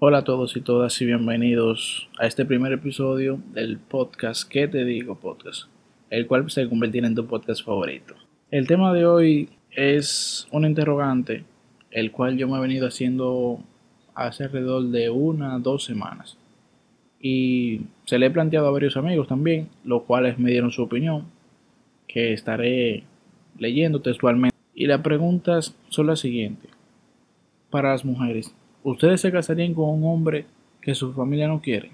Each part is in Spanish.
Hola a todos y todas y bienvenidos a este primer episodio del podcast ¿Qué te digo podcast? El cual se convertirá en tu podcast favorito. El tema de hoy es un interrogante, el cual yo me he venido haciendo hace alrededor de una, dos semanas. Y se le he planteado a varios amigos también, los cuales me dieron su opinión, que estaré leyendo textualmente. Y las preguntas son las siguientes. Para las mujeres, ¿Ustedes se casarían con un hombre que su familia no quiere?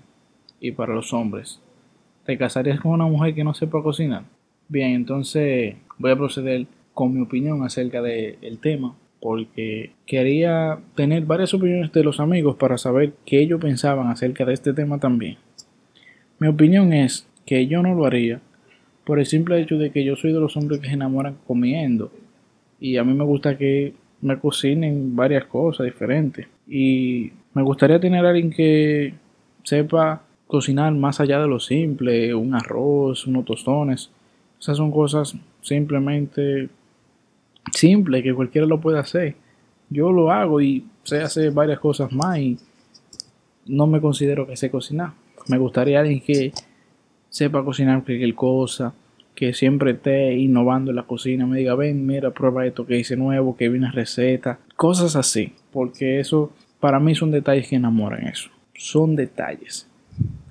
Y para los hombres, ¿te casarías con una mujer que no sepa cocinar? Bien, entonces voy a proceder con mi opinión acerca del tema, porque quería tener varias opiniones de los amigos para saber qué ellos pensaban acerca de este tema también. Mi opinión es que yo no lo haría por el simple hecho de que yo soy de los hombres que se enamoran comiendo y a mí me gusta que me cocinen varias cosas diferentes. Y me gustaría tener a alguien que sepa cocinar más allá de lo simple, un arroz, unos tostones. Esas son cosas simplemente simples que cualquiera lo puede hacer. Yo lo hago y sé hacer varias cosas más y no me considero que sé cocinar. Me gustaría alguien que sepa cocinar cualquier cosa, que siempre esté innovando en la cocina, me diga, ven, mira, prueba esto que hice nuevo, que vi una receta, cosas así, porque eso para mí son detalles que enamoran eso, son detalles.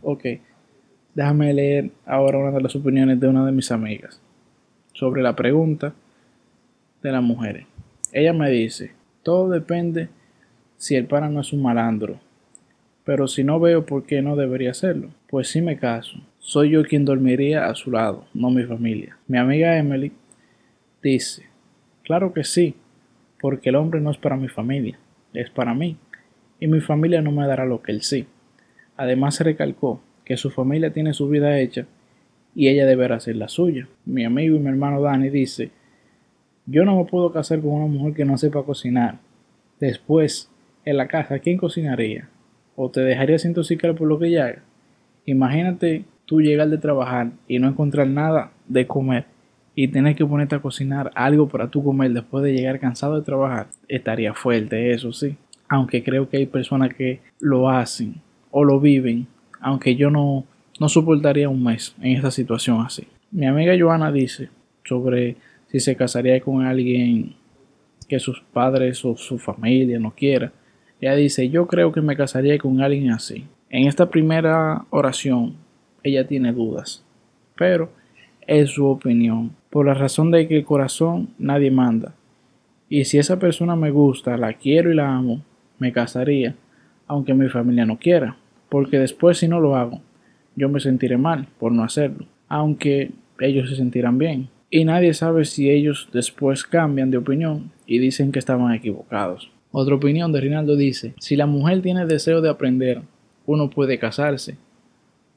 Ok, déjame leer ahora una de las opiniones de una de mis amigas sobre la pregunta de las mujeres. Ella me dice, todo depende si el pana no es un malandro, pero si no veo por qué no debería hacerlo, pues sí me caso. Soy yo quien dormiría a su lado, no mi familia. Mi amiga Emily dice, claro que sí, porque el hombre no es para mi familia, es para mí, y mi familia no me dará lo que él sí. Además se recalcó que su familia tiene su vida hecha y ella deberá hacer la suya. Mi amigo y mi hermano Dani dice, yo no me puedo casar con una mujer que no sepa cocinar. Después, en la casa, ¿quién cocinaría? ¿O te dejaría sin intoxicar por lo que ella haga? Imagínate llegar de trabajar y no encontrar nada de comer y tener que ponerte a cocinar algo para tú comer después de llegar cansado de trabajar, estaría fuerte, eso sí. Aunque creo que hay personas que lo hacen o lo viven, aunque yo no, no soportaría un mes en esta situación así. Mi amiga Joana dice sobre si se casaría con alguien que sus padres o su familia no quiera. Ella dice, yo creo que me casaría con alguien así. En esta primera oración ella tiene dudas, pero es su opinión, por la razón de que el corazón nadie manda. Y si esa persona me gusta, la quiero y la amo, me casaría, aunque mi familia no quiera, porque después si no lo hago, yo me sentiré mal por no hacerlo, aunque ellos se sentirán bien. Y nadie sabe si ellos después cambian de opinión y dicen que estaban equivocados. Otra opinión de Rinaldo dice, si la mujer tiene deseo de aprender, uno puede casarse,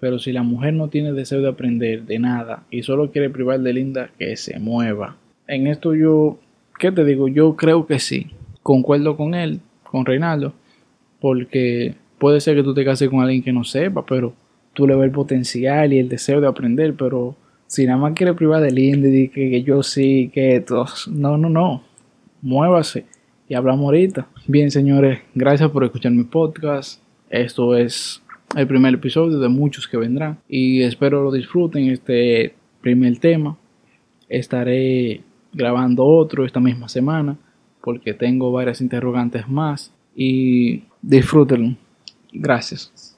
pero si la mujer no tiene deseo de aprender de nada y solo quiere privar de linda, que se mueva. En esto yo, ¿qué te digo? Yo creo que sí. Concuerdo con él, con Reinaldo, porque puede ser que tú te cases con alguien que no sepa, pero tú le ves el potencial y el deseo de aprender, pero si nada más quiere privar de linda y que, que yo sí, que esto, no, no, no. Muévase y hablamos ahorita. Bien, señores, gracias por escuchar mi podcast. Esto es el primer episodio de muchos que vendrán y espero lo disfruten este primer tema. Estaré grabando otro esta misma semana porque tengo varias interrogantes más y disfrútenlo. Gracias.